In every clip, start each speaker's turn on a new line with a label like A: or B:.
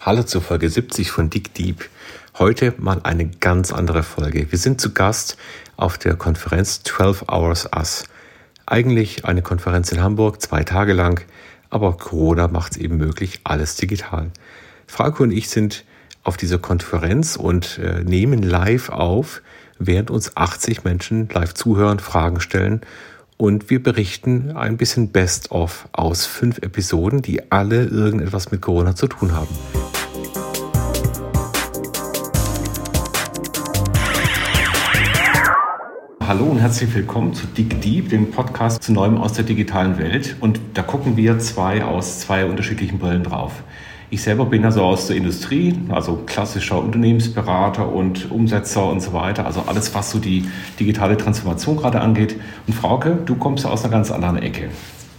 A: Hallo zur Folge 70 von Dick Deep. Heute mal eine ganz andere Folge. Wir sind zu Gast auf der Konferenz 12 Hours Us. Eigentlich eine Konferenz in Hamburg, zwei Tage lang, aber Corona macht es eben möglich, alles digital. Frauke und ich sind auf dieser Konferenz und äh, nehmen live auf, während uns 80 Menschen live zuhören, Fragen stellen und wir berichten ein bisschen Best-of aus fünf Episoden, die alle irgendetwas mit Corona zu tun haben. Hallo und herzlich willkommen zu Dick Deep, dem Podcast zu Neuem aus der digitalen Welt. Und da gucken wir zwei aus zwei unterschiedlichen Brillen drauf. Ich selber bin also aus der Industrie, also klassischer Unternehmensberater und Umsetzer und so weiter. Also alles, was so die digitale Transformation gerade angeht. Und Frauke, du kommst aus einer ganz anderen Ecke.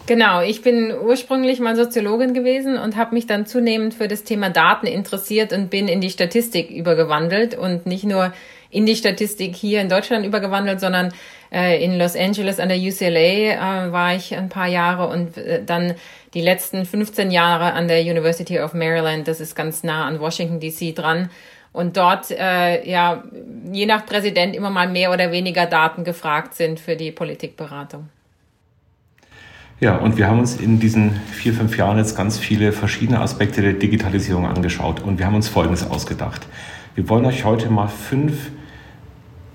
B: Genau, ich bin ursprünglich mal Soziologin gewesen und habe mich dann zunehmend für das Thema Daten interessiert und bin in die Statistik übergewandelt und nicht nur in die Statistik hier in Deutschland übergewandelt, sondern äh, in Los Angeles an der UCLA äh, war ich ein paar Jahre und äh, dann die letzten 15 Jahre an der University of Maryland. Das ist ganz nah an Washington DC dran. Und dort, äh, ja, je nach Präsident immer mal mehr oder weniger Daten gefragt sind für die Politikberatung.
A: Ja, und wir haben uns in diesen vier, fünf Jahren jetzt ganz viele verschiedene Aspekte der Digitalisierung angeschaut und wir haben uns Folgendes ausgedacht. Wir wollen euch heute mal fünf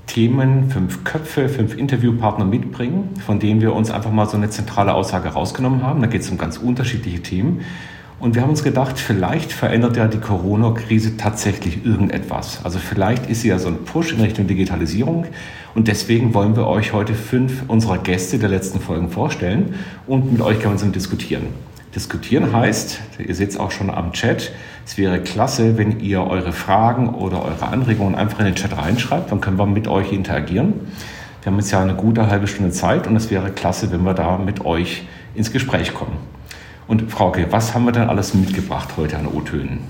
A: Themen, fünf Köpfe, fünf Interviewpartner mitbringen, von denen wir uns einfach mal so eine zentrale Aussage rausgenommen haben. Da geht es um ganz unterschiedliche Themen. Und wir haben uns gedacht, vielleicht verändert ja die Corona-Krise tatsächlich irgendetwas. Also vielleicht ist sie ja so ein Push in Richtung Digitalisierung. Und deswegen wollen wir euch heute fünf unserer Gäste der letzten Folgen vorstellen und mit euch gemeinsam diskutieren. Diskutieren heißt, ihr seht es auch schon am Chat, es wäre klasse, wenn ihr eure Fragen oder eure Anregungen einfach in den Chat reinschreibt, dann können wir mit euch interagieren. Wir haben jetzt ja eine gute halbe Stunde Zeit und es wäre klasse, wenn wir da mit euch ins Gespräch kommen. Und Frauke, was haben wir denn alles mitgebracht heute an O-Tönen?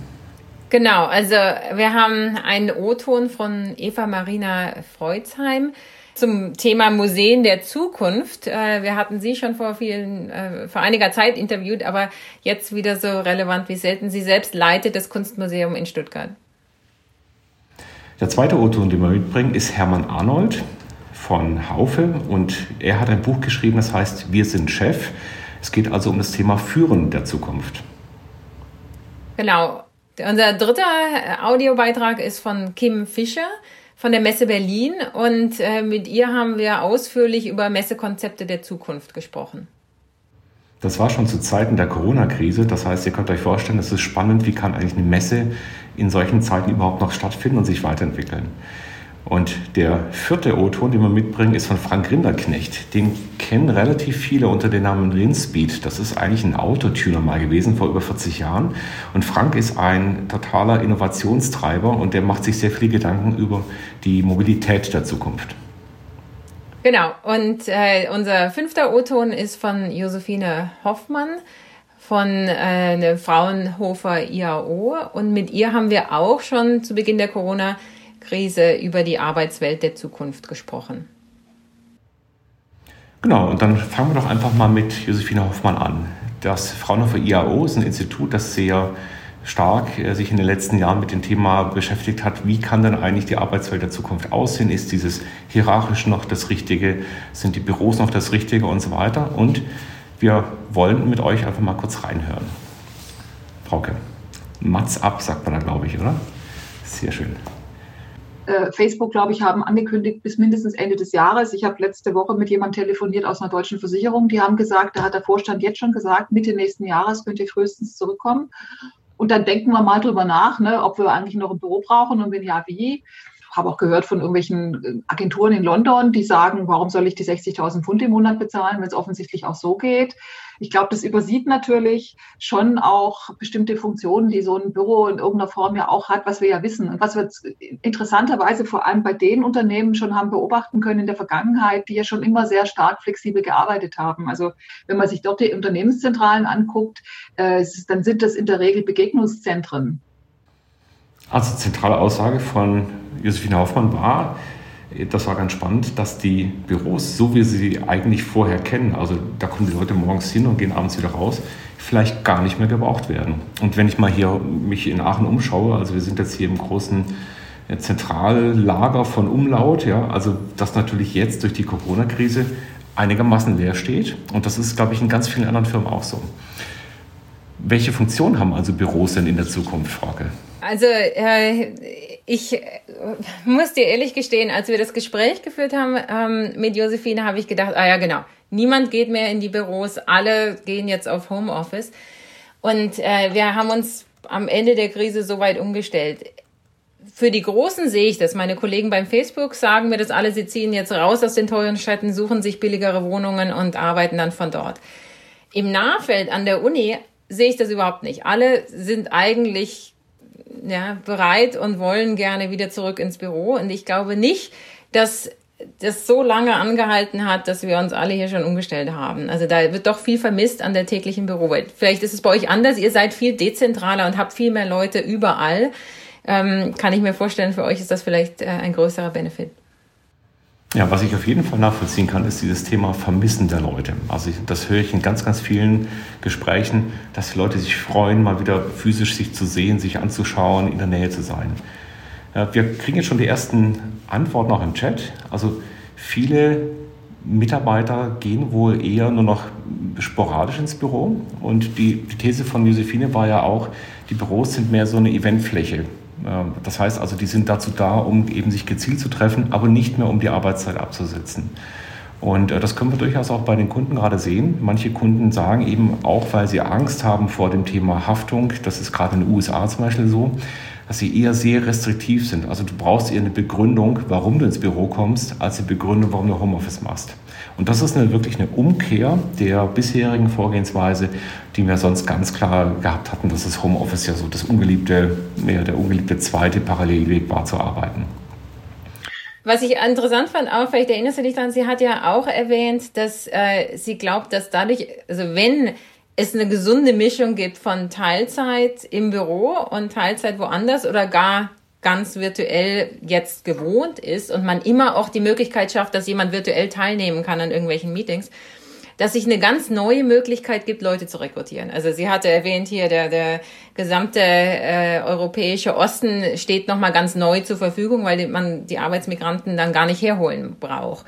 B: Genau, also wir haben einen O-Ton von Eva Marina Freuzheim zum Thema Museen der Zukunft. Äh, wir hatten Sie schon vor vielen, äh, vor einiger Zeit interviewt, aber jetzt wieder so relevant wie selten. Sie selbst leitet das Kunstmuseum in Stuttgart.
A: Der zweite Autor, den wir mitbringen, ist Hermann Arnold von Haufe und er hat ein Buch geschrieben, das heißt Wir sind Chef. Es geht also um das Thema Führen der Zukunft.
B: Genau. Unser dritter Audiobeitrag ist von Kim Fischer von der Messe Berlin und äh, mit ihr haben wir ausführlich über Messekonzepte der Zukunft gesprochen.
A: Das war schon zu Zeiten der Corona-Krise. Das heißt, ihr könnt euch vorstellen, es ist spannend, wie kann eigentlich eine Messe in solchen Zeiten überhaupt noch stattfinden und sich weiterentwickeln. Und der vierte O-Ton, den wir mitbringen, ist von Frank Rinderknecht. Den kennen relativ viele unter dem Namen Rinspeed. Das ist eigentlich ein Autotuner mal gewesen vor über 40 Jahren. Und Frank ist ein totaler Innovationstreiber und der macht sich sehr viele Gedanken über die Mobilität der Zukunft.
B: Genau. Und äh, unser fünfter O-Ton ist von Josephine Hoffmann von äh, Fraunhofer IAO. Und mit ihr haben wir auch schon zu Beginn der Corona- Krise über die Arbeitswelt der Zukunft gesprochen.
A: Genau, und dann fangen wir doch einfach mal mit Josephine Hoffmann an. Das Fraunhofer IAO ist ein Institut, das sehr stark äh, sich in den letzten Jahren mit dem Thema beschäftigt hat, wie kann denn eigentlich die Arbeitswelt der Zukunft aussehen? Ist dieses hierarchisch noch das Richtige? Sind die Büros noch das Richtige und so weiter? Und wir wollen mit euch einfach mal kurz reinhören. Frauke, Mats ab, sagt man da, glaube ich, oder? Sehr schön
C: äh, Facebook, glaube ich, haben angekündigt bis mindestens Ende des Jahres. Ich habe letzte Woche mit jemandem telefoniert aus einer deutschen Versicherung. Die haben gesagt, da hat der Vorstand jetzt schon gesagt, Mitte nächsten Jahres könnt ihr frühestens zurückkommen. Und dann denken wir mal drüber nach, ne, ob wir eigentlich noch ein Büro brauchen und wenn ja, wie habe auch gehört von irgendwelchen äh, Agenturen in London, die sagen, warum soll ich die 60.000 Pfund im Monat bezahlen, wenn es offensichtlich auch so geht. Ich glaube, das übersieht natürlich schon auch bestimmte Funktionen, die so ein Büro in irgendeiner Form ja auch hat, was wir ja wissen und was wir interessanterweise vor allem bei den Unternehmen schon haben beobachten können in der Vergangenheit, die ja schon immer sehr stark flexibel gearbeitet haben. Also wenn man sich dort die Unternehmenszentralen anguckt, äh, dann sind das in der Regel Begegnungszentren.
A: Also zentrale Aussage von Josephine Hoffmann war, das war ganz spannend, dass die Büros, so wie sie eigentlich vorher kennen, also da kommen die Leute morgens hin und gehen abends wieder raus, vielleicht gar nicht mehr gebraucht werden. Und wenn ich mal hier mich in Aachen umschaue, also wir sind jetzt hier im großen äh, Zentrallager von Umlaut, ja, also das natürlich jetzt durch die Corona-Krise einigermaßen leer steht. Und das ist, glaube ich, in ganz vielen anderen Firmen auch so. Welche Funktion haben also Büros denn in der Zukunft, Frage?
B: Also äh, ich äh, muss dir ehrlich gestehen, als wir das Gespräch geführt haben ähm, mit Josephine, habe ich gedacht, ah ja genau, niemand geht mehr in die Büros, alle gehen jetzt auf Homeoffice. Und äh, wir haben uns am Ende der Krise so weit umgestellt. Für die Großen sehe ich das. Meine Kollegen beim Facebook sagen mir das alle, sie ziehen jetzt raus aus den teuren Städten, suchen sich billigere Wohnungen und arbeiten dann von dort. Im Nahfeld an der Uni sehe ich das überhaupt nicht. Alle sind eigentlich ja, bereit und wollen gerne wieder zurück ins Büro. Und ich glaube nicht, dass das so lange angehalten hat, dass wir uns alle hier schon umgestellt haben. Also da wird doch viel vermisst an der täglichen Bürowelt. Vielleicht ist es bei euch anders. Ihr seid viel dezentraler und habt viel mehr Leute überall. Ähm, kann ich mir vorstellen, für euch ist das vielleicht äh, ein größerer Benefit.
A: Ja, was ich auf jeden Fall nachvollziehen kann, ist dieses Thema Vermissen der Leute. Also ich, das höre ich in ganz, ganz vielen Gesprächen, dass die Leute sich freuen, mal wieder physisch sich zu sehen, sich anzuschauen, in der Nähe zu sein. Ja, wir kriegen jetzt schon die ersten Antworten auch im Chat. Also viele Mitarbeiter gehen wohl eher nur noch sporadisch ins Büro. Und die, die These von Josephine war ja auch, die Büros sind mehr so eine Eventfläche. Ähm, das heißt also, die sind dazu da, um eben sich gezielt zu treffen, aber nicht mehr um die Arbeitszeit abzusitzen. Und äh, das können wir durchaus auch bei den Kunden gerade sehen. Manche Kunden sagen eben auch, weil sie Angst haben vor dem Thema Haftung, das ist gerade in den USA zum Beispiel so, dass sie eher sehr restriktiv sind. Also du brauchst eher eine Begründung, warum du ins Büro kommst, als eine Begründung, warum du Homeoffice machst. Und das ist eine, wirklich eine Umkehr der bisherigen Vorgehensweise, die wir sonst ganz klar gehabt hatten, dass das Homeoffice ja so das ungeliebte, mehr der ungeliebte zweite Parallelweg war zu arbeiten.
B: Was ich interessant fand, auch vielleicht erinnerst du dich daran, sie hat ja auch erwähnt, dass äh, sie glaubt, dass dadurch, also wenn es eine gesunde Mischung gibt von Teilzeit im Büro und Teilzeit woanders oder gar ganz virtuell jetzt gewohnt ist und man immer auch die Möglichkeit schafft, dass jemand virtuell teilnehmen kann an irgendwelchen Meetings, dass sich eine ganz neue Möglichkeit gibt, Leute zu rekrutieren. Also sie hatte erwähnt hier, der, der gesamte äh, europäische Osten steht nochmal ganz neu zur Verfügung, weil man die Arbeitsmigranten dann gar nicht herholen braucht.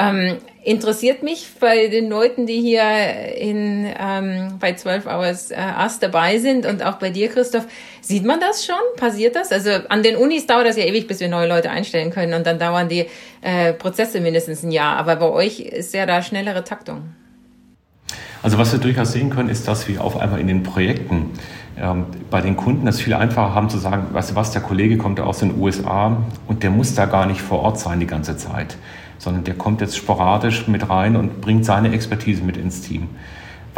B: Ähm, interessiert mich bei den Leuten, die hier in, ähm, bei 12 Hours äh, Us dabei sind und auch bei dir, Christoph, sieht man das schon? Passiert das? Also an den Unis dauert das ja ewig, bis wir neue Leute einstellen können und dann dauern die äh, Prozesse mindestens ein Jahr. Aber bei euch ist ja da schnellere Taktung.
A: Also was wir durchaus sehen können, ist, dass wir auf einmal in den Projekten ähm, bei den Kunden es viel einfacher haben zu sagen, weißt du was, der Kollege kommt aus den USA und der muss da gar nicht vor Ort sein die ganze Zeit sondern der kommt jetzt sporadisch mit rein und bringt seine Expertise mit ins Team.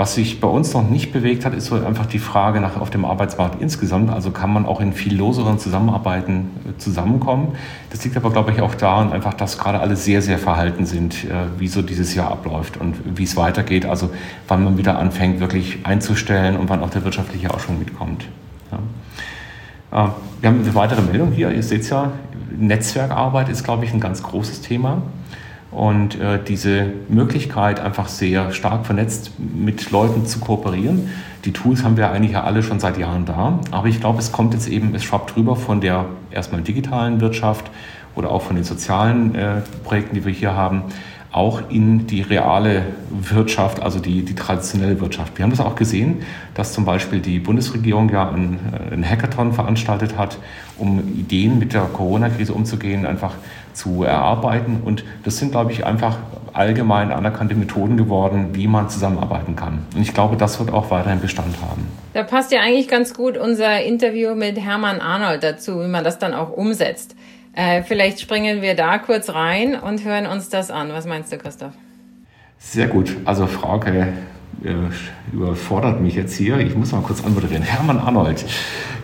A: Was sich bei uns noch nicht bewegt hat, ist so einfach die Frage nach auf dem Arbeitsmarkt insgesamt. Also kann man auch in viel loseren Zusammenarbeiten äh, zusammenkommen. Das liegt aber, glaube ich, auch daran, einfach, dass gerade alle sehr, sehr verhalten sind, äh, wie so dieses Jahr abläuft und wie es weitergeht. Also wann man wieder anfängt, wirklich einzustellen und wann auch der wirtschaftliche Ausschwung mitkommt. Ja. Äh, wir haben eine weitere Meldung hier. Ihr seht es ja, Netzwerkarbeit ist, glaube ich, ein ganz großes Thema. Und äh, diese Möglichkeit, einfach sehr stark vernetzt mit Leuten zu kooperieren, die Tools haben wir eigentlich ja alle schon seit Jahren da. Aber ich glaube, es kommt jetzt eben, es schwappt drüber von der erstmal digitalen Wirtschaft oder auch von den sozialen äh, Projekten, die wir hier haben, auch in die reale Wirtschaft, also die, die traditionelle Wirtschaft. Wir haben das auch gesehen, dass zum Beispiel die Bundesregierung ja einen, äh, einen Hackathon veranstaltet hat, um Ideen mit der Corona-Krise umzugehen, einfach zu erarbeiten. Und das sind, glaube ich, einfach allgemein anerkannte Methoden geworden, wie man zusammenarbeiten kann. Und ich glaube, das wird auch weiterhin Bestand haben.
B: Da passt ja eigentlich ganz gut unser Interview mit Hermann Arnold dazu, wie man das dann auch umsetzt. Äh, vielleicht springen wir da kurz rein und hören uns das an. Was meinst du, Christoph?
A: Sehr gut. Also Frauke äh, überfordert mich jetzt hier. Ich muss mal kurz antworten. Hermann Arnold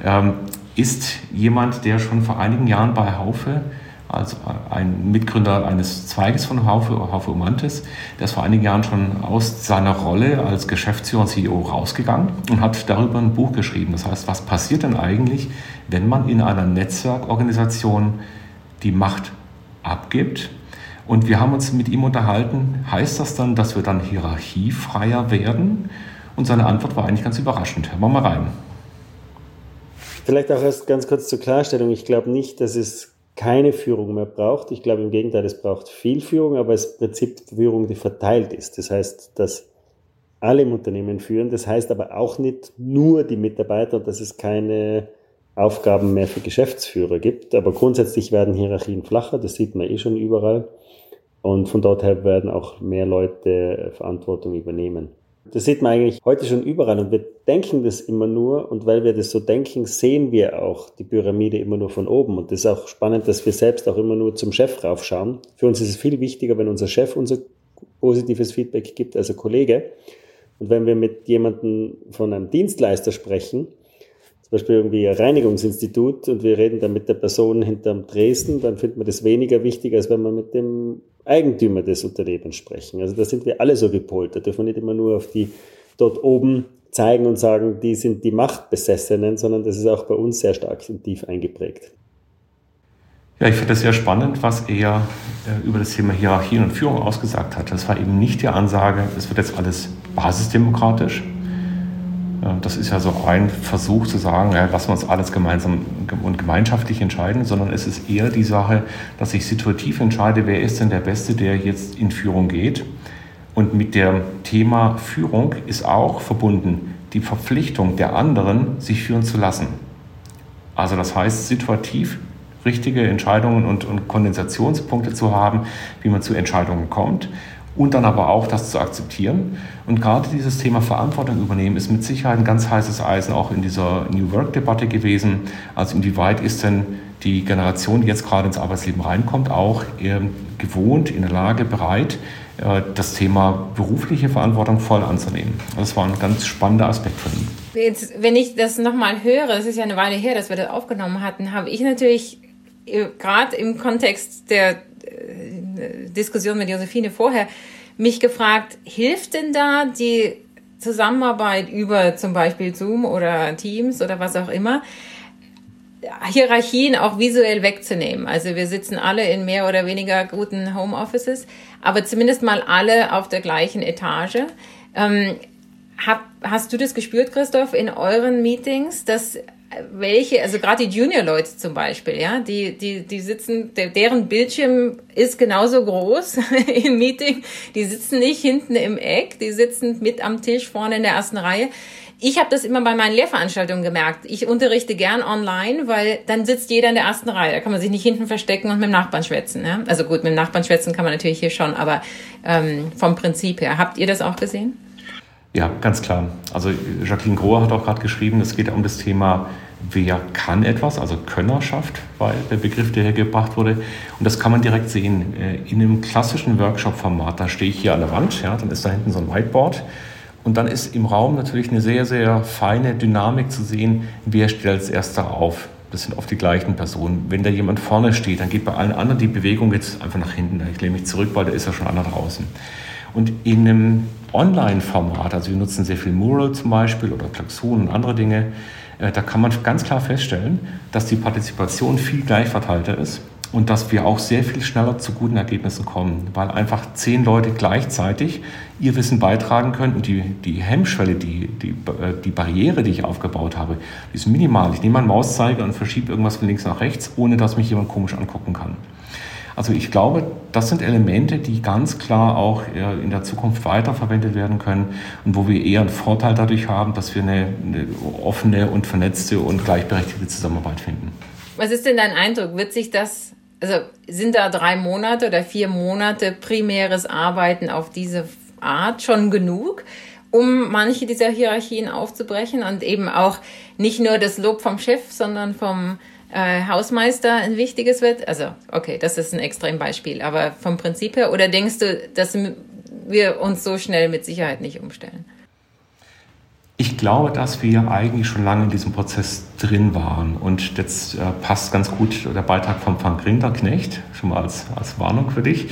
A: ähm, ist jemand, der schon vor einigen Jahren bei Haufe als ein Mitgründer eines Zweiges von Haufe, Haufe Umantis. Der ist vor einigen Jahren schon aus seiner Rolle als Geschäftsführer und CEO rausgegangen und hat darüber ein Buch geschrieben. Das heißt, was passiert denn eigentlich, wenn man in einer Netzwerkorganisation die Macht abgibt? Und wir haben uns mit ihm unterhalten, heißt das dann, dass wir dann hierarchiefreier werden? Und seine Antwort war eigentlich ganz überraschend. Hören wir mal rein.
D: Vielleicht auch erst ganz kurz zur Klarstellung. Ich glaube nicht, dass es keine Führung mehr braucht. Ich glaube im Gegenteil, es braucht viel Führung, aber es ist im Prinzip Führung, die verteilt ist. Das heißt, dass alle im Unternehmen führen. Das heißt aber auch nicht nur die Mitarbeiter, dass es keine Aufgaben mehr für Geschäftsführer gibt. Aber grundsätzlich werden Hierarchien flacher, das sieht man eh schon überall. Und von dort her werden auch mehr Leute Verantwortung übernehmen. Das sieht man eigentlich heute schon überall und wir denken das immer nur und weil wir das so denken, sehen wir auch die Pyramide immer nur von oben und das ist auch spannend, dass wir selbst auch immer nur zum Chef raufschauen. Für uns ist es viel wichtiger, wenn unser Chef unser positives Feedback gibt als ein Kollege und wenn wir mit jemandem von einem Dienstleister sprechen, zum Beispiel irgendwie ein Reinigungsinstitut und wir reden dann mit der Person hinterm Dresden, dann findet man das weniger wichtig, als wenn wir mit dem Eigentümer des Unternehmens sprechen. Also da sind wir alle so gepolt. Da dürfen wir nicht immer nur auf die dort oben zeigen und sagen, die sind die Machtbesessenen, sondern das ist auch bei uns sehr stark und tief eingeprägt.
A: Ja, ich finde das sehr spannend, was er äh, über das Thema Hierarchien und Führung ausgesagt hat. Das war eben nicht die Ansage, es wird jetzt alles basisdemokratisch, das ist ja so ein Versuch zu sagen, ja, lassen wir uns alles gemeinsam und gemeinschaftlich entscheiden, sondern es ist eher die Sache, dass ich situativ entscheide, wer ist denn der Beste, der jetzt in Führung geht. Und mit dem Thema Führung ist auch verbunden die Verpflichtung der anderen, sich führen zu lassen. Also das heißt, situativ richtige Entscheidungen und, und Kondensationspunkte zu haben, wie man zu Entscheidungen kommt und dann aber auch das zu akzeptieren. Und gerade dieses Thema Verantwortung übernehmen ist mit Sicherheit ein ganz heißes Eisen auch in dieser New Work-Debatte gewesen. Also inwieweit ist denn die Generation, die jetzt gerade ins Arbeitsleben reinkommt, auch gewohnt, in der Lage, bereit, äh, das Thema berufliche Verantwortung voll anzunehmen. Das war ein ganz spannender Aspekt von ihm.
B: Jetzt, wenn ich das nochmal höre, es ist ja eine Weile her, dass wir das aufgenommen hatten, habe ich natürlich äh, gerade im Kontext der äh, Diskussion mit Josephine vorher mich gefragt, hilft denn da die Zusammenarbeit über zum Beispiel Zoom oder Teams oder was auch immer, Hierarchien auch visuell wegzunehmen. Also wir sitzen alle in mehr oder weniger guten Homeoffices, aber zumindest mal alle auf der gleichen Etage. Ähm, hab, hast du das gespürt, Christoph, in euren Meetings, dass welche, also gerade die Junior-Leute zum Beispiel, ja, die, die, die sitzen, deren Bildschirm ist genauso groß im Meeting, die sitzen nicht hinten im Eck, die sitzen mit am Tisch vorne in der ersten Reihe. Ich habe das immer bei meinen Lehrveranstaltungen gemerkt. Ich unterrichte gern online, weil dann sitzt jeder in der ersten Reihe. Da kann man sich nicht hinten verstecken und mit dem Nachbarn schwätzen. Ja? Also gut, mit dem Nachbarn schwätzen kann man natürlich hier schon, aber ähm, vom Prinzip her. Habt ihr das auch gesehen?
A: Ja, ganz klar. Also Jacqueline Grohe hat auch gerade geschrieben, es geht um das Thema, wer kann etwas, also Könnerschaft war der Begriff, der hier gebracht wurde. Und das kann man direkt sehen. Äh, in einem klassischen Workshop-Format, da stehe ich hier an der Wand, ja, dann ist da hinten so ein Whiteboard. Und dann ist im Raum natürlich eine sehr, sehr feine Dynamik zu sehen, wer steht als erster auf. Das sind oft die gleichen Personen. Wenn da jemand vorne steht, dann geht bei allen anderen die Bewegung jetzt einfach nach hinten. Ich lehne mich zurück, weil da ist ja schon einer draußen. Und in einem Online-Format, also wir nutzen sehr viel Mural zum Beispiel oder Klaxon und andere Dinge, da kann man ganz klar feststellen, dass die Partizipation viel gleichverteilter ist und dass wir auch sehr viel schneller zu guten Ergebnissen kommen, weil einfach zehn Leute gleichzeitig ihr Wissen beitragen können und die, die Hemmschwelle, die, die, äh, die Barriere, die ich aufgebaut habe, ist minimal. Ich nehme meinen Mauszeiger und verschiebe irgendwas von links nach rechts, ohne dass mich jemand komisch angucken kann. Also ich glaube, das sind Elemente, die ganz klar auch äh, in der Zukunft weiterverwendet werden können und wo wir eher einen Vorteil dadurch haben, dass wir eine, eine offene und vernetzte und gleichberechtigte Zusammenarbeit finden.
B: Was ist denn dein Eindruck? Wird sich das, also sind da drei Monate oder vier Monate primäres Arbeiten auf diese Art schon genug? um manche dieser Hierarchien aufzubrechen und eben auch nicht nur das Lob vom Chef, sondern vom äh, Hausmeister ein wichtiges wird? Also, okay, das ist ein Extrembeispiel, aber vom Prinzip her, oder denkst du, dass wir uns so schnell mit Sicherheit nicht umstellen?
A: Ich glaube, dass wir eigentlich schon lange in diesem Prozess drin waren. Und jetzt äh, passt ganz gut der Beitrag von Frank Rinderknecht, schon mal als, als Warnung für dich.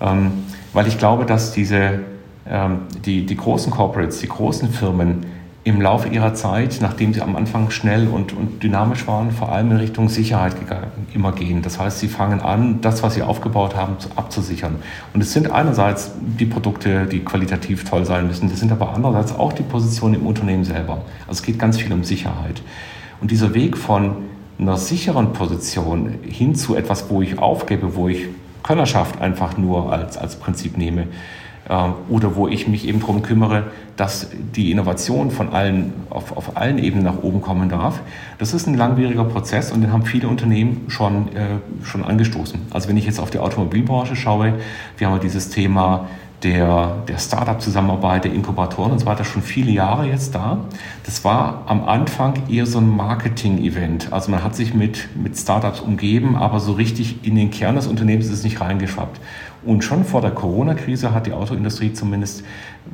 A: Ähm, weil ich glaube, dass diese, ähm, die, die großen Corporates, die großen Firmen im Laufe ihrer Zeit, nachdem sie am Anfang schnell und, und dynamisch waren, vor allem in Richtung Sicherheit immer gehen. Das heißt, sie fangen an, das, was sie aufgebaut haben, abzusichern. Und es sind einerseits die Produkte, die qualitativ toll sein müssen, das sind aber andererseits auch die Positionen im Unternehmen selber. Also es geht ganz viel um Sicherheit. Und dieser Weg von einer sicheren Position hin zu etwas, wo ich aufgebe, wo ich Könnerschaft einfach nur als, als Prinzip nehme, oder wo ich mich eben darum kümmere, dass die Innovation von allen, auf, auf allen Ebenen nach oben kommen darf. Das ist ein langwieriger Prozess und den haben viele Unternehmen schon, äh, schon angestoßen. Also wenn ich jetzt auf die Automobilbranche schaue, wir haben dieses Thema der, der Startup-Zusammenarbeit, der Inkubatoren und so weiter schon viele Jahre jetzt da. Das war am Anfang eher so ein Marketing-Event. Also man hat sich mit, mit Startups umgeben, aber so richtig in den Kern des Unternehmens ist es nicht reingeschwappt. Und schon vor der Corona-Krise hat die Autoindustrie zumindest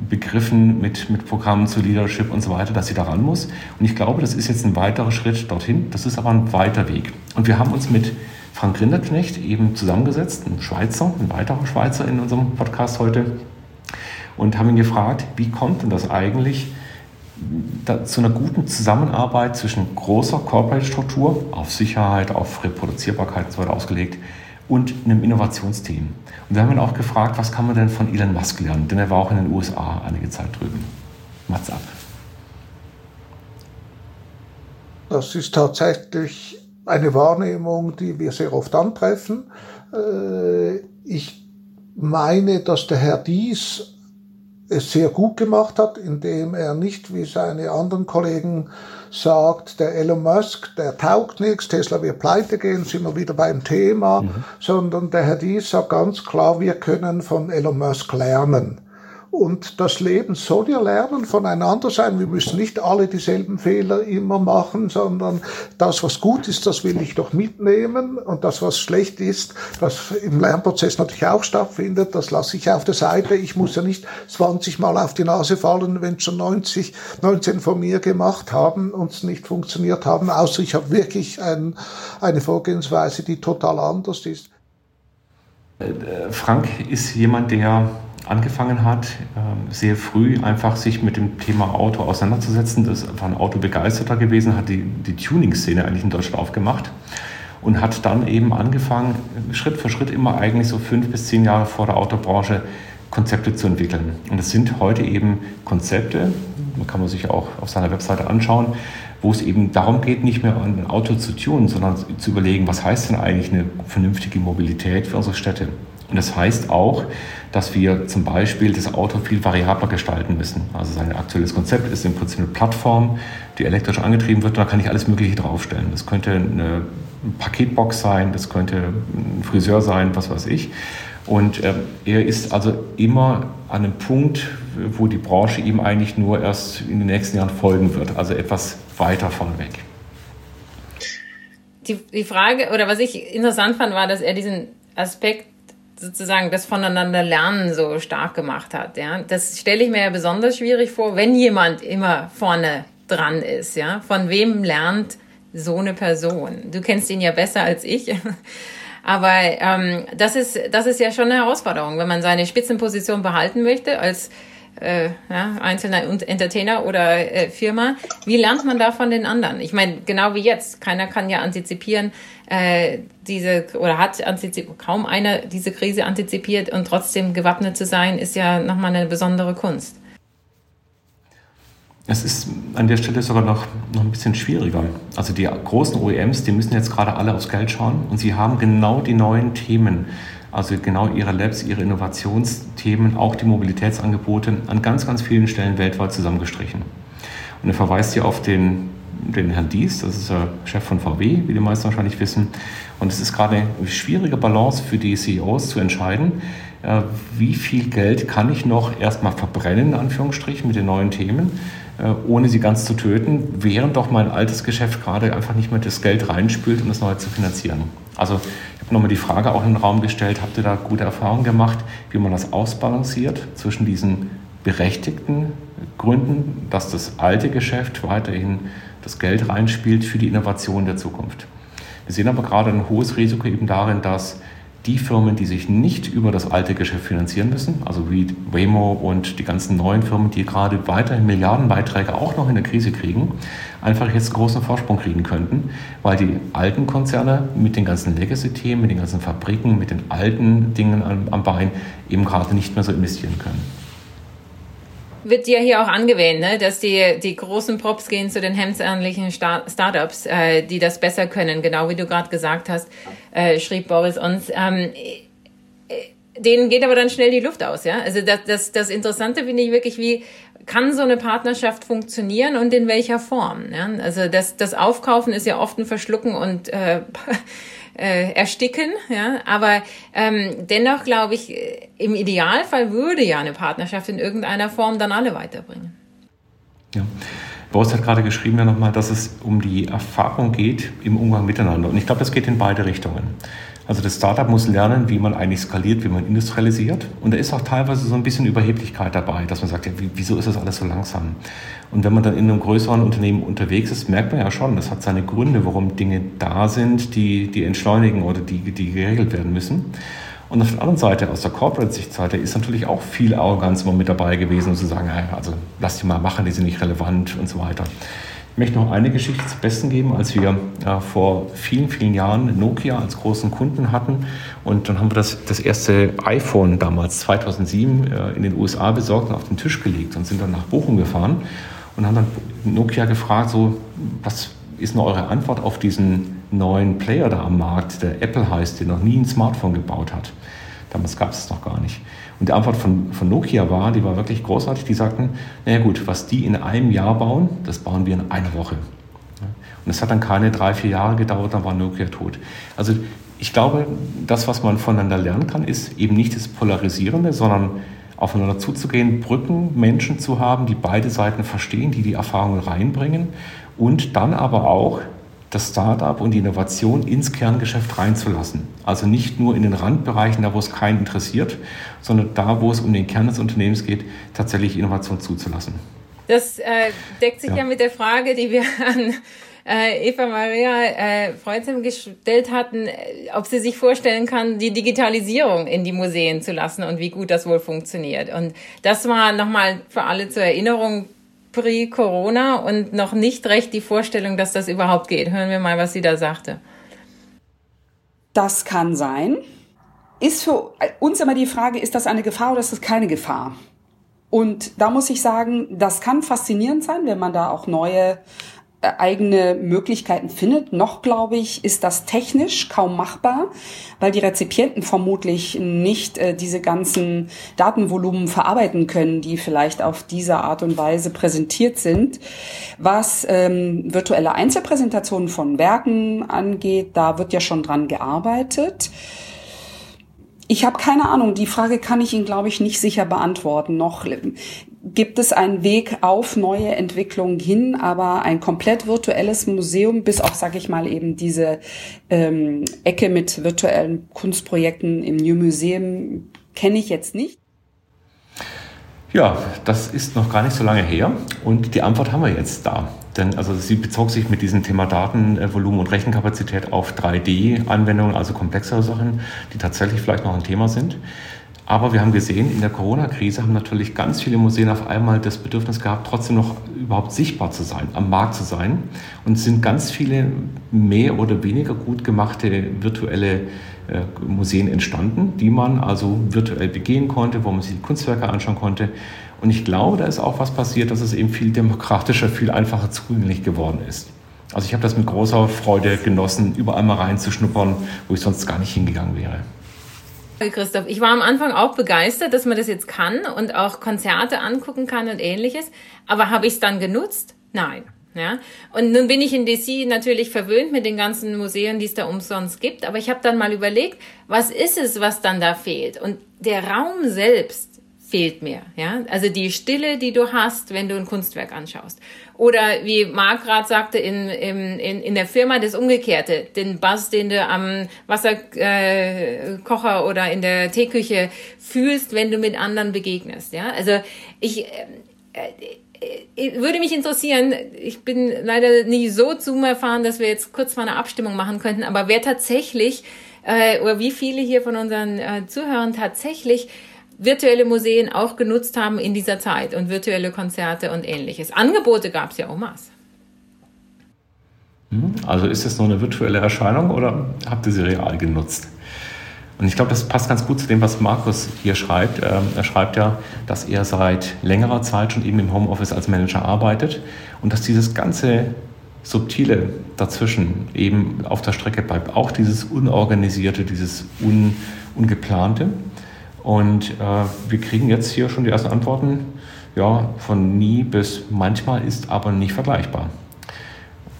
A: begriffen mit, mit Programmen zu Leadership und so weiter, dass sie daran muss. Und ich glaube, das ist jetzt ein weiterer Schritt dorthin. Das ist aber ein weiter Weg. Und wir haben uns mit Frank Rinderknecht eben zusammengesetzt, ein Schweizer, ein weiterer Schweizer in unserem Podcast heute, und haben ihn gefragt, wie kommt denn das eigentlich da, zu einer guten Zusammenarbeit zwischen großer Corporate-Struktur auf Sicherheit, auf Reproduzierbarkeit und so weiter ausgelegt und einem Innovationsteam. Und wir haben ihn auch gefragt, was kann man denn von Elon Musk lernen? Denn er war auch in den USA einige Zeit drüben. Mats ab.
E: Das ist tatsächlich eine Wahrnehmung, die wir sehr oft antreffen. Äh, ich meine, dass der Herr Dies es sehr gut gemacht hat, indem er nicht wie seine anderen Kollegen sagt, der Elon Musk, der taugt nichts, Tesla wird pleite gehen, sind wir wieder beim Thema, mhm. sondern der Herr Dies sagt ganz klar, wir können von Elon Musk lernen. Und das Leben soll ja lernen voneinander sein. Wir müssen nicht alle dieselben Fehler immer machen, sondern das, was gut ist, das will ich doch mitnehmen. Und das, was schlecht ist, das im Lernprozess natürlich auch stattfindet, das lasse ich auf der Seite. Ich muss ja nicht 20 Mal auf die Nase fallen, wenn schon 90, 19 von mir gemacht haben und es nicht funktioniert haben, außer ich habe wirklich ein, eine Vorgehensweise, die total anders ist.
A: Äh, Frank ist jemand, der angefangen hat, ähm, sehr früh einfach sich mit dem Thema Auto auseinanderzusetzen. Das war ein Autobegeisterter gewesen, hat die, die Tuning-Szene eigentlich in Deutschland aufgemacht und hat dann eben angefangen, Schritt für Schritt immer eigentlich so fünf bis zehn Jahre vor der Autobranche Konzepte zu entwickeln. Und es sind heute eben Konzepte, man kann man sich auch auf seiner Webseite anschauen, wo es eben darum geht, nicht mehr ein Auto zu tunen, sondern zu überlegen, was heißt denn eigentlich eine vernünftige Mobilität für unsere Städte. Und das heißt auch, dass wir zum Beispiel das Auto viel variabler gestalten müssen. Also sein aktuelles Konzept ist im Prinzip eine Plattform, die elektrisch angetrieben wird. Da kann ich alles Mögliche draufstellen. Das könnte eine Paketbox sein, das könnte ein Friseur sein, was weiß ich. Und äh, er ist also immer an einem Punkt, wo die Branche ihm eigentlich nur erst in den nächsten Jahren folgen wird, also etwas weiter von weg.
B: Die, die Frage, oder was ich interessant fand, war, dass er diesen Aspekt sozusagen das voneinander lernen so stark gemacht hat. Ja, das stelle ich mir ja besonders schwierig vor, wenn jemand immer vorne dran ist. Ja, von wem lernt so eine Person? Du kennst ihn ja besser als ich. Aber ähm, das ist das ist ja schon eine Herausforderung, wenn man seine Spitzenposition behalten möchte als äh, ja, einzelner Entertainer oder äh, Firma. Wie lernt man da von den anderen? Ich meine, genau wie jetzt, keiner kann ja antizipieren, äh, diese oder hat kaum einer diese Krise antizipiert und trotzdem gewappnet zu sein, ist ja nochmal eine besondere Kunst.
A: Es ist an der Stelle sogar noch, noch ein bisschen schwieriger. Also die großen OEMs, die müssen jetzt gerade alle aufs Geld schauen und sie haben genau die neuen Themen also genau ihre Labs, ihre Innovationsthemen, auch die Mobilitätsangebote an ganz, ganz vielen Stellen weltweit zusammengestrichen. Und er verweist hier auf den, den Herrn Dies, das ist der Chef von VW, wie die meisten wahrscheinlich wissen. Und es ist gerade eine schwierige Balance für die CEOs zu entscheiden, äh, wie viel Geld kann ich noch erstmal verbrennen, in Anführungsstrichen, mit den neuen Themen, äh, ohne sie ganz zu töten, während doch mein altes Geschäft gerade einfach nicht mehr das Geld reinspült, um das neue zu finanzieren. Also nochmal die Frage auch in den Raum gestellt, habt ihr da gute Erfahrungen gemacht, wie man das ausbalanciert zwischen diesen berechtigten Gründen, dass das alte Geschäft weiterhin das Geld reinspielt für die Innovation der Zukunft. Wir sehen aber gerade ein hohes Risiko eben darin, dass die Firmen, die sich nicht über das alte Geschäft finanzieren müssen, also wie Waymo und die ganzen neuen Firmen, die gerade weiterhin Milliardenbeiträge auch noch in der Krise kriegen, einfach jetzt großen Vorsprung kriegen könnten, weil die alten Konzerne mit den ganzen Legacy-Themen, mit den ganzen Fabriken, mit den alten Dingen am Bein eben gerade nicht mehr so investieren können
B: wird ja hier auch angewähnt, ne? dass die, die großen Props gehen zu den hemdsärmlichen Start Startups, äh, die das besser können, genau wie du gerade gesagt hast, äh, schrieb Boris uns. Ähm, äh, denen geht aber dann schnell die Luft aus, ja. Also das, das, das Interessante finde ich wirklich, wie kann so eine Partnerschaft funktionieren und in welcher Form. Ja? Also das, das Aufkaufen ist ja oft ein Verschlucken und äh, äh, ersticken. Ja? Aber ähm, dennoch glaube ich, äh, im Idealfall würde ja eine Partnerschaft in irgendeiner Form dann alle weiterbringen.
A: Ja. Boris hat gerade geschrieben ja nochmal, dass es um die Erfahrung geht im Umgang miteinander. Und ich glaube, das geht in beide Richtungen. Also das Startup muss lernen, wie man eigentlich skaliert, wie man industrialisiert. Und da ist auch teilweise so ein bisschen Überheblichkeit dabei, dass man sagt, ja, wieso ist das alles so langsam? Und wenn man dann in einem größeren Unternehmen unterwegs ist, merkt man ja schon, das hat seine Gründe, warum Dinge da sind, die, die entschleunigen oder die, die geregelt werden müssen. Und auf der anderen Seite, aus der Corporate-Sichtseite, ist natürlich auch viel Arroganz immer mit dabei gewesen, um zu sagen, also lass die mal machen, die sind nicht relevant und so weiter. Ich möchte noch eine Geschichte zum Besten geben, als wir äh, vor vielen, vielen Jahren Nokia als großen Kunden hatten. Und dann haben wir das, das erste iPhone damals, 2007, äh, in den USA besorgt und auf den Tisch gelegt und sind dann nach Bochum gefahren und haben dann Nokia gefragt, so, was ist denn eure Antwort auf diesen neuen Player da am Markt, der Apple heißt, der noch nie ein Smartphone gebaut hat? Damals gab es es noch gar nicht. Und die Antwort von, von Nokia war, die war wirklich großartig, die sagten, naja gut, was die in einem Jahr bauen, das bauen wir in einer Woche. Und es hat dann keine drei, vier Jahre gedauert, dann war Nokia tot. Also ich glaube, das, was man voneinander lernen kann, ist eben nicht das Polarisierende, sondern aufeinander zuzugehen, Brücken, Menschen zu haben, die beide Seiten verstehen, die die Erfahrungen reinbringen und dann aber auch das Startup und die Innovation ins Kerngeschäft reinzulassen. Also nicht nur in den Randbereichen, da wo es keinen interessiert, sondern da, wo es um den Kern des Unternehmens geht, tatsächlich Innovation zuzulassen.
B: Das äh, deckt sich ja. ja. mit der Frage, die wir an äh, Eva Maria äh, Freuzheim gestellt hatten, äh, ob sie sich vorstellen kann, die Digitalisierung in die Museen zu lassen und wie gut das wohl funktioniert. Und das war nochmal für alle zur Erinnerung pre-Corona und noch nicht recht die Vorstellung, dass das überhaupt geht. Hören wir mal, was sie da sagte.
F: Das kann sein. Ist für uns immer die Frage, ist das eine Gefahr oder ist das keine Gefahr? Und da muss ich sagen, das kann faszinierend sein, wenn man da auch neue eigene Möglichkeiten findet. Noch, glaube ich, ist das technisch kaum machbar, weil die Rezipienten vermutlich nicht äh, diese ganzen Datenvolumen verarbeiten können, die vielleicht auf diese Art und Weise präsentiert sind. Was ähm, virtuelle Einzelpräsentationen von Werken angeht, da wird ja schon dran gearbeitet. Ich habe keine Ahnung. Die Frage kann ich Ihnen, glaube ich, nicht sicher beantworten. Noch gibt es einen Weg auf neue Entwicklungen hin, aber ein komplett virtuelles Museum, bis auf, sage ich mal, eben diese ähm, Ecke mit virtuellen Kunstprojekten im New Museum, kenne ich jetzt nicht.
A: Ja, das ist noch gar nicht so lange her und die Antwort haben wir jetzt da. Denn also sie bezog sich mit diesem Thema Datenvolumen und Rechenkapazität auf 3D-Anwendungen, also komplexere Sachen, die tatsächlich vielleicht noch ein Thema sind. Aber wir haben gesehen, in der Corona-Krise haben natürlich ganz viele Museen auf einmal das Bedürfnis gehabt, trotzdem noch überhaupt sichtbar zu sein, am Markt zu sein. Und es sind ganz viele mehr oder weniger gut gemachte virtuelle äh, Museen entstanden, die man also virtuell begehen konnte, wo man sich die Kunstwerke anschauen konnte. Und ich glaube, da ist auch was passiert, dass es eben viel demokratischer, viel einfacher zugänglich geworden ist. Also ich habe das mit großer Freude genossen, überall mal reinzuschnuppern, wo ich sonst gar nicht hingegangen wäre.
B: Christoph, ich war am Anfang auch begeistert, dass man das jetzt kann und auch Konzerte angucken kann und ähnliches. Aber habe ich es dann genutzt? Nein. Ja, und nun bin ich in DC natürlich verwöhnt mit den ganzen Museen, die es da umsonst gibt. Aber ich habe dann mal überlegt, was ist es, was dann da fehlt? Und der Raum selbst fehlt mir. Ja? Also die Stille, die du hast, wenn du ein Kunstwerk anschaust. Oder wie Marc gerade sagte, in, in, in der Firma das Umgekehrte, den Bass, den du am Wasserkocher äh, oder in der Teeküche fühlst, wenn du mit anderen begegnest. Ja? Also ich... Äh, äh, würde mich interessieren, ich bin leider nicht so Zoom erfahren, dass wir jetzt kurz mal eine Abstimmung machen könnten, aber wer tatsächlich äh, oder wie viele hier von unseren äh, Zuhörern tatsächlich virtuelle Museen auch genutzt haben in dieser Zeit und virtuelle Konzerte und ähnliches. Angebote gab es ja en masse.
A: Hm, also ist es nur eine virtuelle Erscheinung oder habt ihr sie real genutzt? Und ich glaube, das passt ganz gut zu dem, was Markus hier schreibt. Ähm, er schreibt ja, dass er seit längerer Zeit schon eben im Homeoffice als Manager arbeitet und dass dieses ganze Subtile dazwischen eben auf der Strecke bleibt. Auch dieses Unorganisierte, dieses Un Ungeplante. Und äh, wir kriegen jetzt hier schon die ersten Antworten. Ja, von nie bis manchmal ist aber nicht vergleichbar.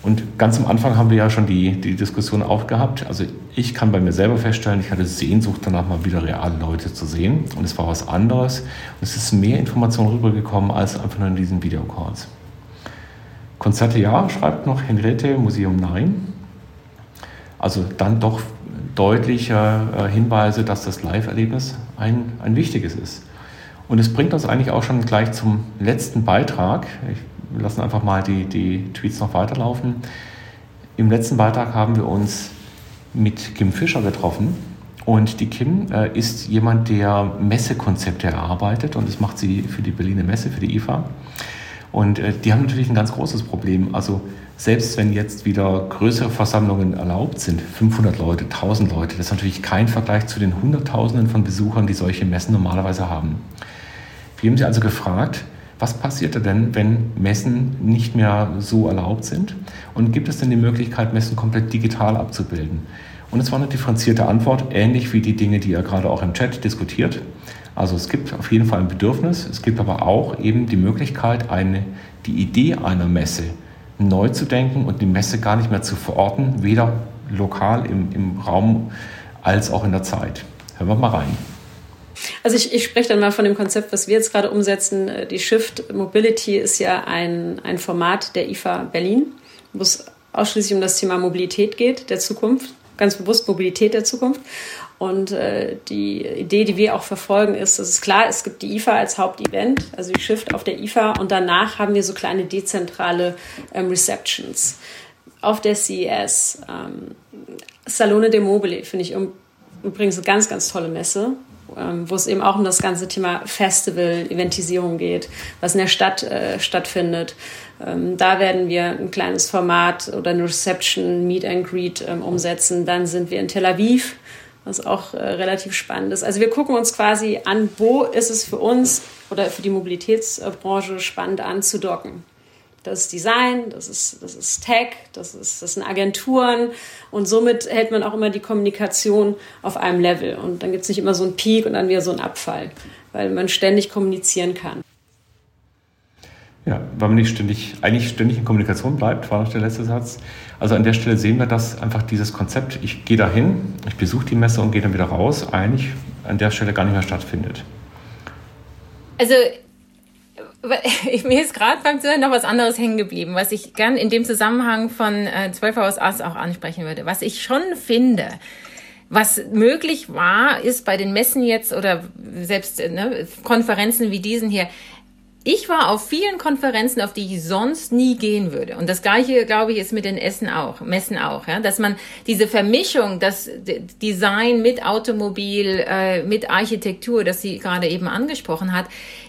A: Und ganz am Anfang haben wir ja schon die, die Diskussion aufgehabt. Also ich kann bei mir selber feststellen, ich hatte Sehnsucht danach mal wieder reale Leute zu sehen. Und es war was anderes. Und es ist mehr Information rübergekommen als einfach nur in diesen Videocalls. Konzerte ja, schreibt noch Henriette, Museum nein. Also dann doch deutliche äh, Hinweise, dass das Live-Erlebnis ein, ein wichtiges ist. Und es bringt uns eigentlich auch schon gleich zum letzten Beitrag. Ich wir lassen einfach mal die, die Tweets noch weiterlaufen. Im letzten Beitrag haben wir uns mit Kim Fischer getroffen. Und die Kim äh, ist jemand, der Messekonzepte erarbeitet und das macht sie für die Berliner Messe, für die IFA. Und äh, die haben natürlich ein ganz großes Problem. Also selbst wenn jetzt wieder größere Versammlungen erlaubt sind, 500 Leute, 1000 Leute, das ist natürlich kein Vergleich zu den Hunderttausenden von Besuchern, die solche Messen normalerweise haben. Wir haben sie also gefragt, was passierte denn, wenn Messen nicht mehr so erlaubt sind? Und gibt es denn die Möglichkeit, Messen komplett digital abzubilden? Und es war eine differenzierte Antwort, ähnlich wie die Dinge, die er gerade auch im Chat diskutiert. Also es gibt auf jeden Fall ein Bedürfnis, es gibt aber auch eben die Möglichkeit, eine, die Idee einer Messe neu zu denken und die Messe gar nicht mehr zu verorten, weder lokal im, im Raum als auch in der Zeit. Hören wir mal rein.
G: Also ich, ich spreche dann mal von dem Konzept, was wir jetzt gerade umsetzen. Äh, die Shift Mobility ist ja ein, ein Format der IFA Berlin, wo es ausschließlich um das Thema Mobilität geht, der Zukunft, ganz bewusst Mobilität der Zukunft. Und äh, die Idee, die wir auch verfolgen, ist, dass es klar, es gibt die IFA als Hauptevent, also die Shift auf der IFA und danach haben wir so kleine dezentrale ähm, Receptions auf der CES. Ähm, Salone de Mobile finde ich übrigens eine ganz, ganz tolle Messe ähm, wo es eben auch um das ganze Thema Festival, Eventisierung geht, was in der Stadt äh, stattfindet. Ähm, da werden wir ein kleines Format oder eine Reception, Meet and Greet ähm, umsetzen. Dann sind wir in Tel Aviv, was auch äh, relativ spannend ist. Also wir gucken uns quasi an, wo ist es für uns oder für die Mobilitätsbranche spannend anzudocken. Das ist Design, das ist, das ist Tech, das, ist, das sind Agenturen und somit hält man auch immer die Kommunikation auf einem Level. Und dann gibt es nicht immer so einen Peak und dann wieder so einen Abfall, weil man ständig kommunizieren kann.
A: Ja, weil man nicht ständig, eigentlich ständig in Kommunikation bleibt, war noch der letzte Satz. Also an der Stelle sehen wir, dass einfach dieses Konzept, ich gehe dahin, ich besuche die Messe und gehe dann wieder raus, eigentlich an der Stelle gar nicht mehr stattfindet.
B: Also mir ist gerade beim Zuhören noch was anderes hängen geblieben, was ich gern in dem Zusammenhang von äh, 12 aus Ass auch ansprechen würde. Was ich schon finde, was möglich war, ist bei den Messen jetzt oder selbst ne, Konferenzen wie diesen hier, ich war auf vielen Konferenzen, auf die ich sonst nie gehen würde. Und das Gleiche, glaube ich, ist mit den Essen auch, Messen auch, ja, dass man diese Vermischung, das Design mit Automobil, äh, mit Architektur, das sie gerade eben angesprochen hat,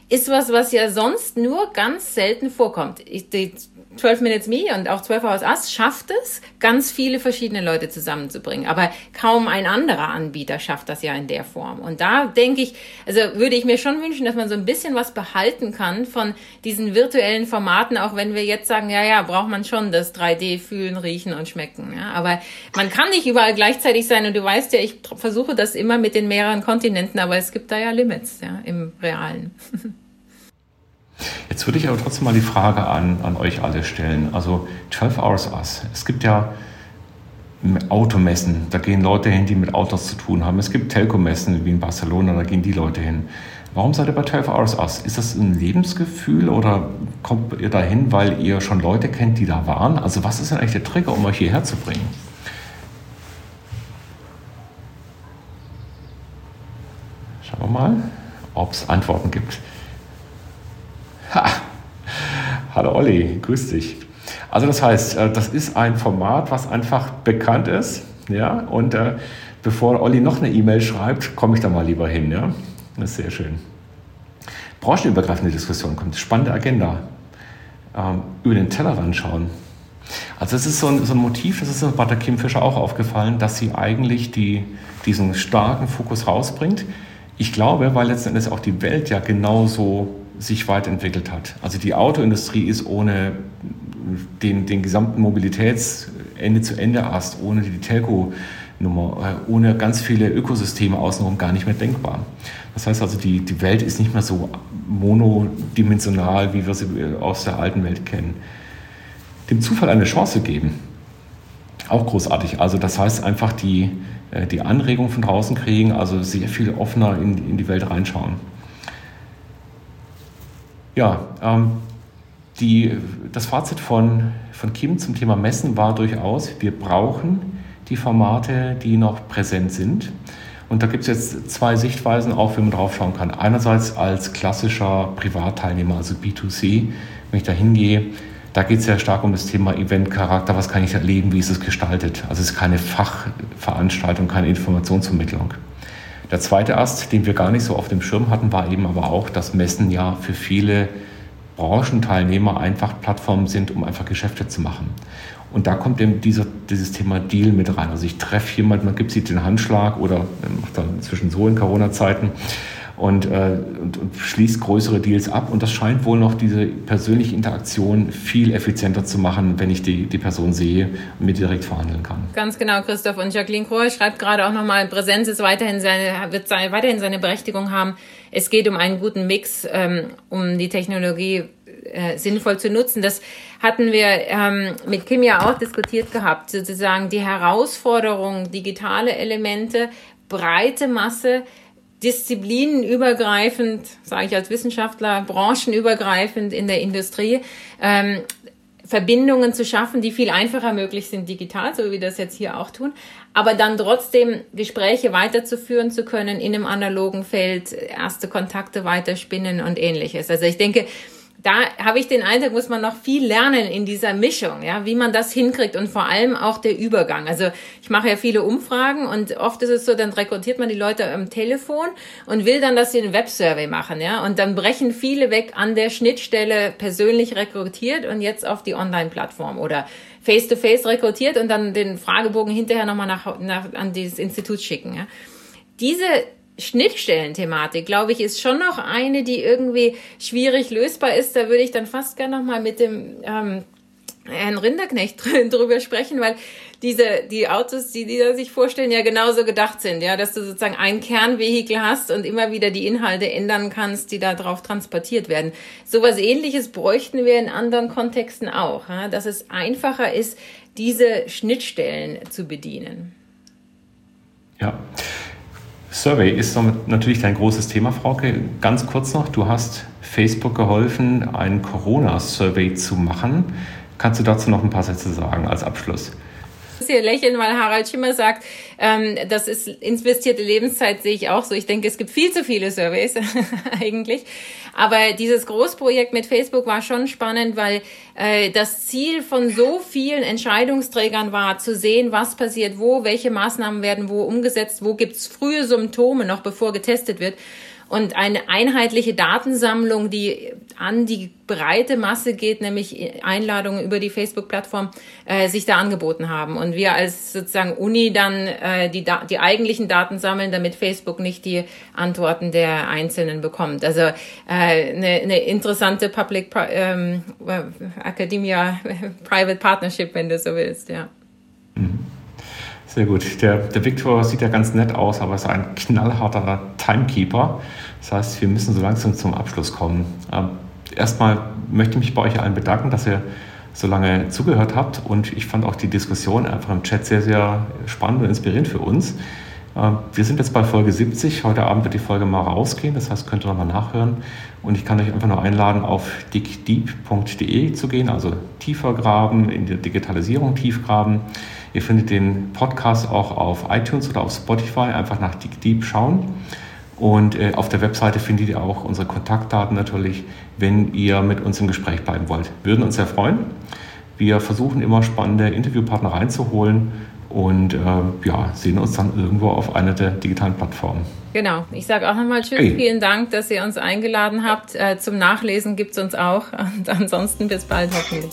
B: ist was, was ja sonst nur ganz selten vorkommt. Ich, die 12 Minutes Me und auch 12 Hours Us schafft es, ganz viele verschiedene Leute zusammenzubringen. Aber kaum ein anderer Anbieter schafft das ja in der Form. Und da denke ich, also würde ich mir schon wünschen, dass man so ein bisschen was behalten kann von diesen virtuellen Formaten, auch wenn wir jetzt sagen, ja, ja, braucht man schon das 3D fühlen, riechen und schmecken. Ja? Aber man kann nicht überall gleichzeitig sein und du weißt ja, ich versuche das immer mit den mehreren Kontinenten, aber es gibt da ja Limits ja, im Realen.
A: Jetzt würde ich aber trotzdem mal die Frage an, an euch alle stellen. Also 12 Hours Us. Es gibt ja Automessen, da gehen Leute hin, die mit Autos zu tun haben. Es gibt Telco-Messen wie in Barcelona, da gehen die Leute hin. Warum seid ihr bei 12 Hours Us? Ist das ein Lebensgefühl oder kommt ihr da hin, weil ihr schon Leute kennt, die da waren? Also was ist denn eigentlich der Trigger, um euch hierher zu bringen? Schauen wir mal, ob es Antworten gibt. Ha. Hallo Olli, grüß dich. Also das heißt, äh, das ist ein Format, was einfach bekannt ist, ja, und äh, bevor Olli noch eine E-Mail schreibt, komme ich da mal lieber hin. Ja? Das ist sehr schön. Branchenübergreifende Diskussion kommt, spannende Agenda. Ähm, über den Tellerrand schauen. Also es ist so ein, so ein Motiv, das ist bei der Kim Fischer auch aufgefallen, dass sie eigentlich die, diesen starken Fokus rausbringt. Ich glaube, weil letzten Endes auch die Welt ja genauso sich weiterentwickelt hat. Also die Autoindustrie ist ohne den, den gesamten Mobilitätsende zu Ende Ast, ohne die Telco-Nummer, äh, ohne ganz viele Ökosysteme außenrum gar nicht mehr denkbar. Das heißt also, die, die Welt ist nicht mehr so monodimensional, wie wir sie aus der alten Welt kennen. Dem Zufall eine Chance geben, auch großartig. Also das heißt einfach die, äh, die Anregung von draußen kriegen, also sehr viel offener in, in die Welt reinschauen. Ja, ähm, die, das Fazit von, von Kim zum Thema Messen war durchaus, wir brauchen die Formate, die noch präsent sind. Und da gibt es jetzt zwei Sichtweisen, auch wie man drauf schauen kann. Einerseits als klassischer Privatteilnehmer, also B2C, wenn ich da hingehe, da geht es ja stark um das Thema Eventcharakter, was kann ich erleben, wie ist es gestaltet. Also es ist keine Fachveranstaltung, keine Informationsvermittlung. Der zweite Ast, den wir gar nicht so auf dem Schirm hatten, war eben aber auch, dass Messen ja für viele Branchenteilnehmer einfach Plattformen sind, um einfach Geschäfte zu machen. Und da kommt eben dieser, dieses Thema Deal mit rein. Also ich treffe jemanden, man gibt sich den Handschlag oder macht dann inzwischen so in Corona-Zeiten und, äh, und, und, schließt größere Deals ab. Und das scheint wohl noch diese persönliche Interaktion viel effizienter zu machen, wenn ich die, die Person sehe und mit direkt verhandeln kann.
B: Ganz genau, Christoph. Und Jacqueline Krohe schreibt gerade auch nochmal, Präsenz ist weiterhin seine, wird weiterhin seine Berechtigung haben. Es geht um einen guten Mix, ähm, um die Technologie äh, sinnvoll zu nutzen. Das hatten wir ähm, mit Kim ja auch diskutiert gehabt, sozusagen die Herausforderung, digitale Elemente, breite Masse, disziplinenübergreifend, sage ich als Wissenschaftler, branchenübergreifend in der Industrie, ähm, Verbindungen zu schaffen, die viel einfacher möglich sind digital, so wie wir das jetzt hier auch tun, aber dann trotzdem Gespräche weiterzuführen zu können in einem analogen Feld, erste Kontakte weiterspinnen und ähnliches. Also ich denke, da habe ich den Eindruck, muss man noch viel lernen in dieser Mischung, ja, wie man das hinkriegt und vor allem auch der Übergang. Also ich mache ja viele Umfragen und oft ist es so, dann rekrutiert man die Leute am Telefon und will dann, dass sie einen Websurvey machen, ja, und dann brechen viele weg an der Schnittstelle persönlich rekrutiert und jetzt auf die Online-Plattform oder face-to-face -face rekrutiert und dann den Fragebogen hinterher nochmal nach, nach, an dieses Institut schicken, ja. Diese Schnittstellenthematik, glaube ich, ist schon noch eine, die irgendwie schwierig lösbar ist. Da würde ich dann fast gerne noch mal mit dem ähm, Herrn Rinderknecht drüber sprechen, weil diese, die Autos, die die da sich vorstellen, ja genauso gedacht sind, ja, dass du sozusagen ein Kernvehikel hast und immer wieder die Inhalte ändern kannst, die da drauf transportiert werden. Sowas ähnliches bräuchten wir in anderen Kontexten auch, ja, dass es einfacher ist, diese Schnittstellen zu bedienen.
A: Ja. Survey ist natürlich dein großes Thema, Frauke. Ganz kurz noch, du hast Facebook geholfen, einen Corona-Survey zu machen. Kannst du dazu noch ein paar Sätze sagen als Abschluss?
B: Hier lächeln, weil Harald Schimmer sagt, ähm, das ist investierte Lebenszeit, sehe ich auch so. Ich denke, es gibt viel zu viele Surveys eigentlich. Aber dieses Großprojekt mit Facebook war schon spannend, weil äh, das Ziel von so vielen Entscheidungsträgern war, zu sehen, was passiert wo, welche Maßnahmen werden wo umgesetzt, wo gibt's frühe Symptome, noch bevor getestet wird und eine einheitliche Datensammlung, die an die breite Masse geht, nämlich Einladungen über die Facebook-Plattform, äh, sich da angeboten haben. Und wir als sozusagen Uni dann äh, die, die eigentlichen Daten sammeln, damit Facebook nicht die Antworten der Einzelnen bekommt. Also äh, eine, eine interessante Public ähm, Academia Private Partnership, wenn du so willst, ja.
A: Mhm. Sehr gut. Der, der Victor sieht ja ganz nett aus, aber ist ein knallharter Timekeeper. Das heißt, wir müssen so langsam zum Abschluss kommen. Ähm, erstmal möchte ich mich bei euch allen bedanken, dass ihr so lange zugehört habt und ich fand auch die Diskussion einfach im Chat sehr, sehr spannend und inspirierend für uns. Ähm, wir sind jetzt bei Folge 70. Heute Abend wird die Folge mal rausgehen, das heißt, könnt ihr nochmal nachhören. Und ich kann euch einfach nur einladen, auf dickdeep.de zu gehen, also tiefer graben, in der Digitalisierung tief graben. Ihr findet den Podcast auch auf iTunes oder auf Spotify. Einfach nach Dick Deep schauen. Und äh, auf der Webseite findet ihr auch unsere Kontaktdaten natürlich, wenn ihr mit uns im Gespräch bleiben wollt. Würden uns sehr freuen. Wir versuchen immer spannende Interviewpartner reinzuholen und äh, ja, sehen uns dann irgendwo auf einer der digitalen Plattformen.
B: Genau. Ich sage auch nochmal Tschüss. Hey. Vielen Dank, dass ihr uns eingeladen habt. Äh, zum Nachlesen gibt es uns auch. Und ansonsten bis bald hoffentlich.